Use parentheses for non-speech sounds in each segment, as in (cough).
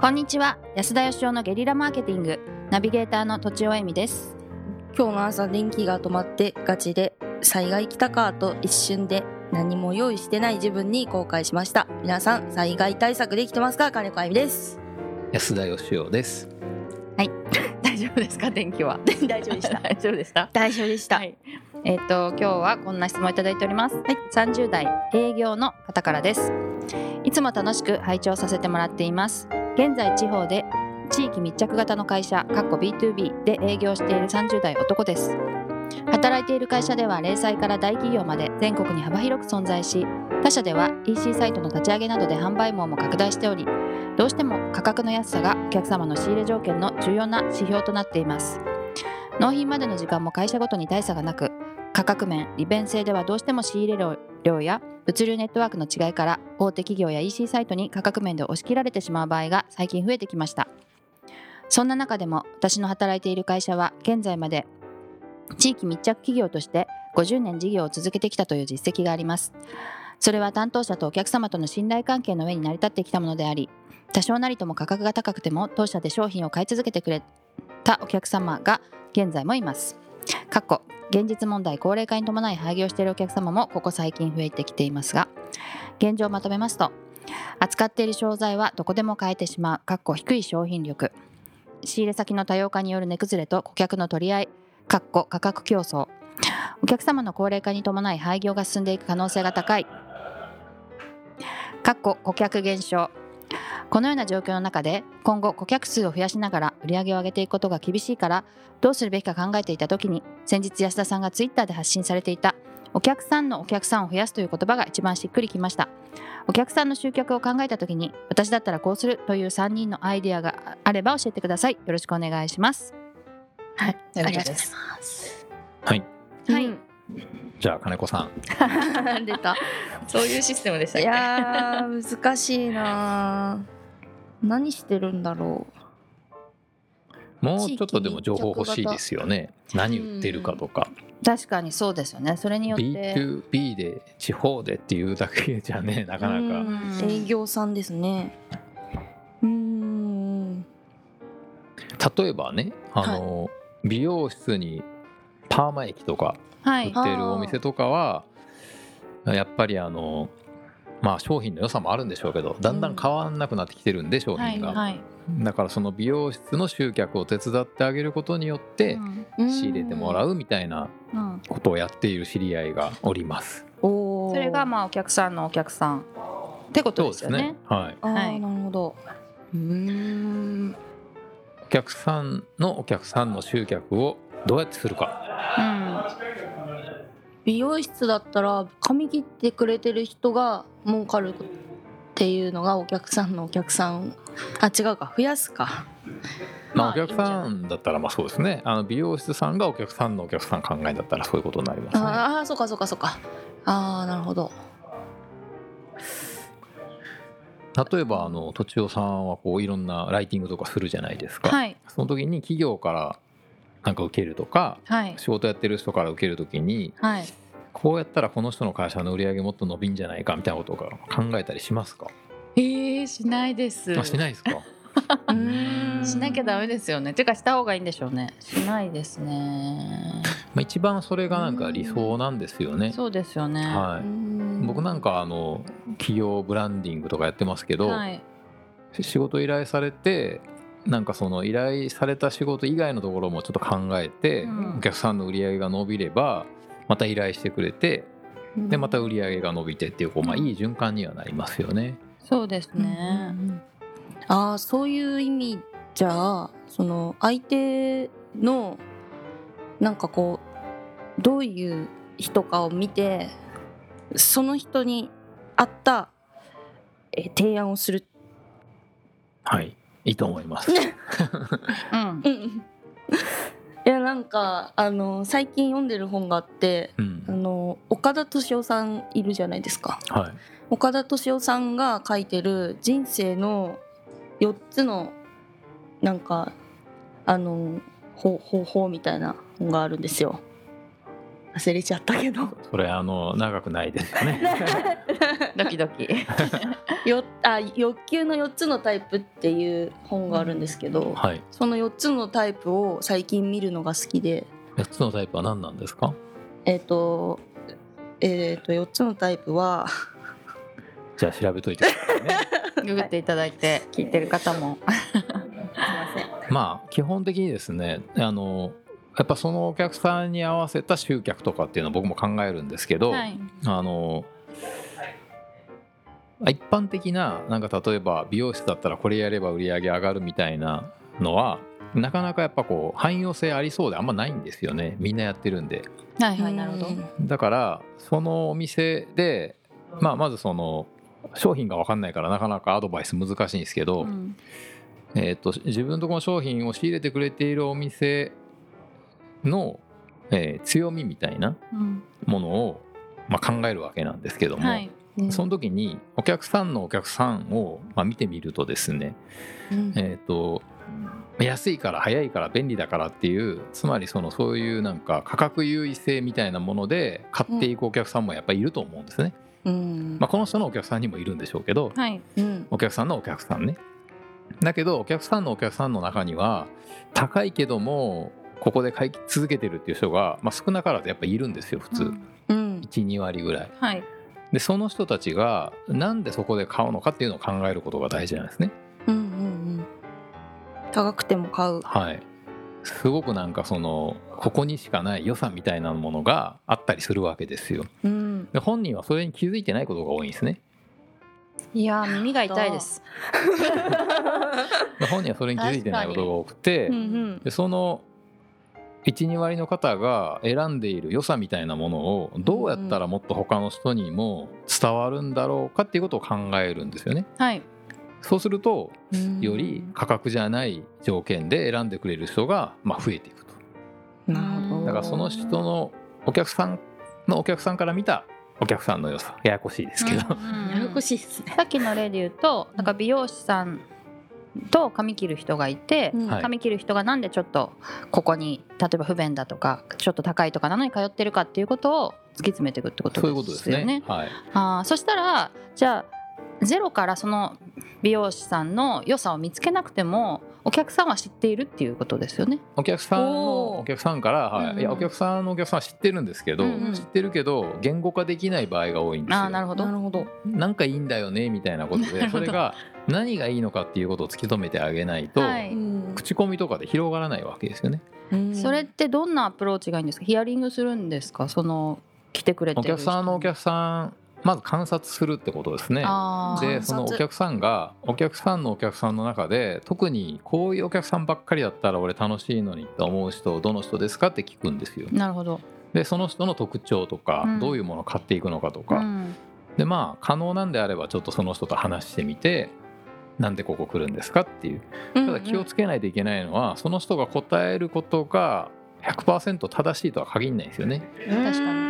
こんにちは。安田義雄のゲリラマーケティング。ナビゲーターの土地尾恵美です。今日の朝電気が止まってガチで災害来たかと一瞬で何も用意してない自分に後悔しました。皆さん災害対策できてますか？金子あゆみです。安田義雄です。(laughs) 大丈夫ですか？天気は。(laughs) 大丈夫でした。(laughs) 大丈夫でした大丈夫でした、はい。えっ、と今日はこんな質問いただいております。はい。30代営業の方からです。いつも楽しく拝聴させてもらっています現在地方で地域密着型の会社 B2B で営業している30代男です。働いている会社では零細から大企業まで全国に幅広く存在し他社では EC サイトの立ち上げなどで販売網も拡大しておりどうしても価格の安さがお客様の仕入れ条件の重要な指標となっています。納品までの時間も会社ごとに大差がなく価格面利便性ではどうしても仕入れ量量や物流ネットワークの違いから大手企業や EC サイトに価格面で押し切られてしまう場合が最近増えてきました。そんな中でも私の働いている会社は現在まで地域密着企業として50年事業を続けてきたという実績があります。それは担当者とお客様との信頼関係の上に成り立ってきたものであり多少なりとも価格が高くても当社で商品を買い続けてくれたお客様が現在もいます。かっこ現実問題高齢化に伴い廃業しているお客様もここ最近増えてきていますが現状をまとめますと扱っている商材はどこでも買えてしまうかっこ低い商品力仕入れ先の多様化による値崩れと顧客の取り合いかっこ価格競争お客様の高齢化に伴い廃業が進んでいく可能性が高いかっこ顧客減少このような状況の中で今後顧客数を増やしながら売り上げを上げていくことが厳しいからどうするべきか考えていた時に先日安田さんがツイッターで発信されていたお客さんのお客さんを増やすという言葉が一番しっくりきました。お客さんの集客を考えた時に私だったらこうするという3人のアイデアがあれば教えてください。よろしくお願いします。はいありがとうございます。はい。はい。うん。じゃあ金子さん。(laughs) 出た。そういうシステムでしいやー難しいな何してるんだろもうちょっとでも情報欲しいですよね。何売ってるかとか。確かにそうですよね。それによって。B2B で地方でっていうだけじゃね、(laughs) なかなか。営業さんですね。うーん。例えばね、あの、美容室にパーマ液とかはい売ってるお店とかは、やっぱりあの、まあ商品の良さもあるんでしょうけどだんだん変わんなくなってきてるんで商品が、はいだからその美容室の集客を手伝ってあげることによって仕入れてもらううみたいなうん。うんことをやっている知り合いがおります。それがまあお客さんのお客さんってことですよね。はい。はい。なるほど。うーん。お客さんのお客さんの集客をどうやってするか。美容室だったら髪切ってくれてる人が儲かるっていうのがお客さんのお客さんあ違うか増やすかまあ、まあお客さんだったらまあそうですね。あの美容室さんがお客さんのお客さん考えだったらそういうことになりますね。ああーそうかそうかそうかああなるほど例えばあのとちおさんはこういろんなライティングとかするじゃないですか。はいその時に企業からなんか受けるとかはい仕事やってる人から受ける時にはい。こうやったらこの人の会社の売り上げもっと伸びんじゃないかみたいなことを考えたりしますか、えー、しないです。あしないですか？しなきゃダメですよね。ていうかした方がいいんでしょうね。しないですね。(laughs) まあ一番それがなんか理想なんですよね。そうですよね。はい、僕なんかあの企業ブランディングとかやってますけど、はい。仕事依頼されてなんかその依頼された仕事以外のところもちょっと考えて、うんお客さんの売り上げが伸びればまた依頼してくれてでまた売り上げが伸びてっていうこう、まあ、いい循環にはなりますよね。そうですね。うんああそういう意味じゃあその相手のなんかこうどういう人かを見てその人に合ったえー提案をするはいいいと思います。うん。(laughs) (laughs) うんいやなんかあの最近読んでる本があってうん。あの岡田敏夫さんいるじゃないですか。はい。岡田敏夫さんが書いてる人生の4つのなんかあの方 (laughs) 方法みたいな本があるんですよ忘れちゃったけど。それあの長くないですよね。(laughs) ドキドキ。よあ欲求の4つのタイプっていう本があるんですけど、はい。その4つのタイプを最近見るのが好きで。4つのタイプは何なんですか？えっ、とえっ、と4つのタイプはじゃあ調べといてくださいね。(laughs) ググっていただいて聞いてる方も。すいません。まあ基本的にですねあのやっぱそのお客さんに合わせた集客とかっていうのは僕も考えるんですけど、はい。あの一般的ななんか例えば美容室だったらこれやれば売り上げ上がるみたいなのはなかなかやっぱこう汎用性ありそうであんまないんですよね。みんなやってるんで。はいはいなるほど。だからそのお店で、まあ、まずその商品が分かんないからなかなかアドバイス難しいんですけど、うん。えー、と自分のところの商品を仕入れてくれているお店の、えー強みみたいなうんものを、まあ、考えるわけなんですけども、はい。うん。その時にお客さんのお客さんを、まあ、見てみるとですね、うん。えー、と安いから早いから便利だからっていうつまりそのそういうなんか価格優位性みたいなもので買っていくお客さんもやっぱりいると思うんですね。うん。まあ、この人のお客さんにもいるんでしょうけどはい。うん。お客さんのお客さんね。だけどお客さんのお客さんの中には高いけどもここで買い続けてるっていう人が、まあ、少なからずやっぱいるんですよ普通、うん。うん。12割ぐらい。はい。でその人たちがなんでそこで買うのかっていうのを考えることが大事なんですね。うんうんうん高くても買う。はい、すごくなんかそのここにしかない良さみたいなものがあったりするわけですよ。うん。で本人はそれに気づいてないことが多いんですね。いやー耳が痛いです。(laughs) で本人はそれに気づいてないことが多くてうんうん。でその12割の方が選んでいる良さみたいなものをどうやったらもっと他の人にも伝わるんだろうかっていうことを考えるんですよね。はい。そうするとうん。より価格じゃない条件で選んでくれる人がまあ増えていくと。なるほど。だからその人のお客さんのお客さんから見たお客さんの良さややこしいですけど、ややこしいですね。さっきの例で言うとなんか美容師さんと髪切る人がいて、うんはい髪切る人がなんでちょっとここに例えば不便だとかちょっと高いとかなのに通ってるかっていうことを突き詰めていくってことそういうことでですすよね。ね。はい、あーそしたらじゃあゼロからその美容師さんの良さを見つけなくてもお客さんは知っているっていうことですよね。お客さんのお客さんから、はい。うんうん。いやお客さんのお客さんは知ってるんですけど、うんうん。知ってるけど言語化できない場合が多いんですよ。あーなるほど。なるほど。なんかいいんだよねみたいなことなるほどで (laughs) それが何がいいのかっていうことを突き止めてあげないと、はい。うん口コミとかで広がらないわけですよね。うん。それってどんなアプローチがいいんですか？ヒアリングするんですか？その来てくれておる客さんのお客さんまず観察するってことですね。でそのお客さんがお客さんのお客さんの中で特にこういうお客さんばっかりだったら俺楽しいのにって思う人どの人ですかって聞くんですよ。なるほど。でその人の特徴とか、うんどういうものを買っていくのかとか、うんでまあ可能なんであればちょっとその人と話してみてなんでここ来るんですかっていうただ気をつけないといけないのは、その人が答えることが100%正しいとは限らないんですよね。確かに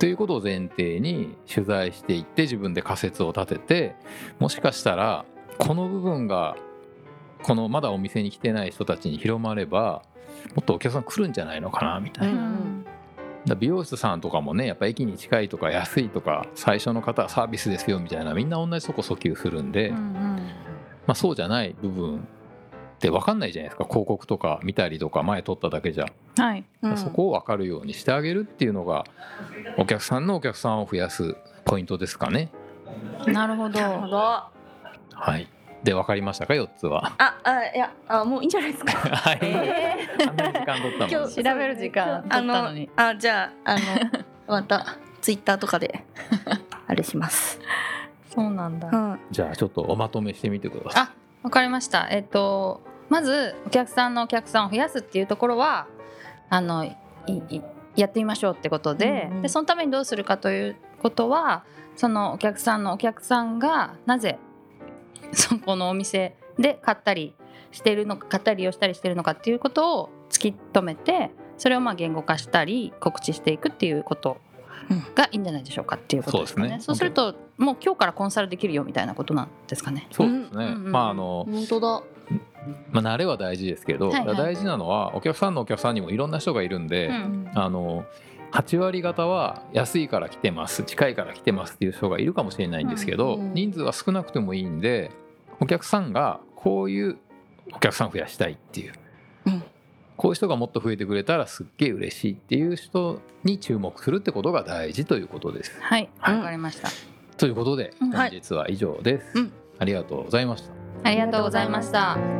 ということを前提に取材していって自分で仮説を立ててもしかしたらこの部分がこのまだお店に来てない人たちに広まればもっとお客さん来るんじゃないのかなみたいな。ううん。美容室さんとかもねやっぱ駅に近いとか安いとか最初の方はサービスですよみたいなみんな同じとこ訴求するんで、うんうん。まあ、そうじゃない部分って分かんないじゃないですか。広告とか見たりとか前撮っただけじゃ、はい。うんそこを分かるようにしてあげるっていうのがお客さんのお客さんを増やすポイントですかね。なるほど。はい、で分かりましたか4つは？あいやあもういいんじゃないですか (laughs) はい、えあんなに時間取ったのに今日調べる時間あ取ったのあじゃああの (laughs) またツイッターとかであれしますそうなんだう。んじゃあちょっとおまとめしてみてください。あ、わかりました。えっとまずお客さんのお客さんを増やすっていうところはあのいいやってみましょうってことで、うんうん。でそのためにどうするかということはそのお客さんのお客さんがなぜそこのお店で買ったりしてるのか買ったり利用したりしてるのかっていうことを突き止めてそれをまあ言語化したり告知していくっていうことがいいんじゃないでしょうかっていうことですかね。そうですね。そうするともう今日からコンサルできるよみたいなことなんですかね。そうですね、うんうんうん。まああの本当だまあ、慣れは大事ですけど、はいはい。大事なのはお客さんのお客さんにもいろんな人がいるんで、うん。あの8割方は安いから来てます近いから来てますっていう人がいるかもしれないんですけど、うん人数は少なくてもいいんでお客さんがこういうお客さん増やしたいっていう、うん。こういう人がもっと増えてくれたらすっげえ嬉しいっていう人に注目するってことが大事ということです。はい。はい。わかりました。ということでうん。本日は以上です。うん。ありがとうございました。ありがとうございました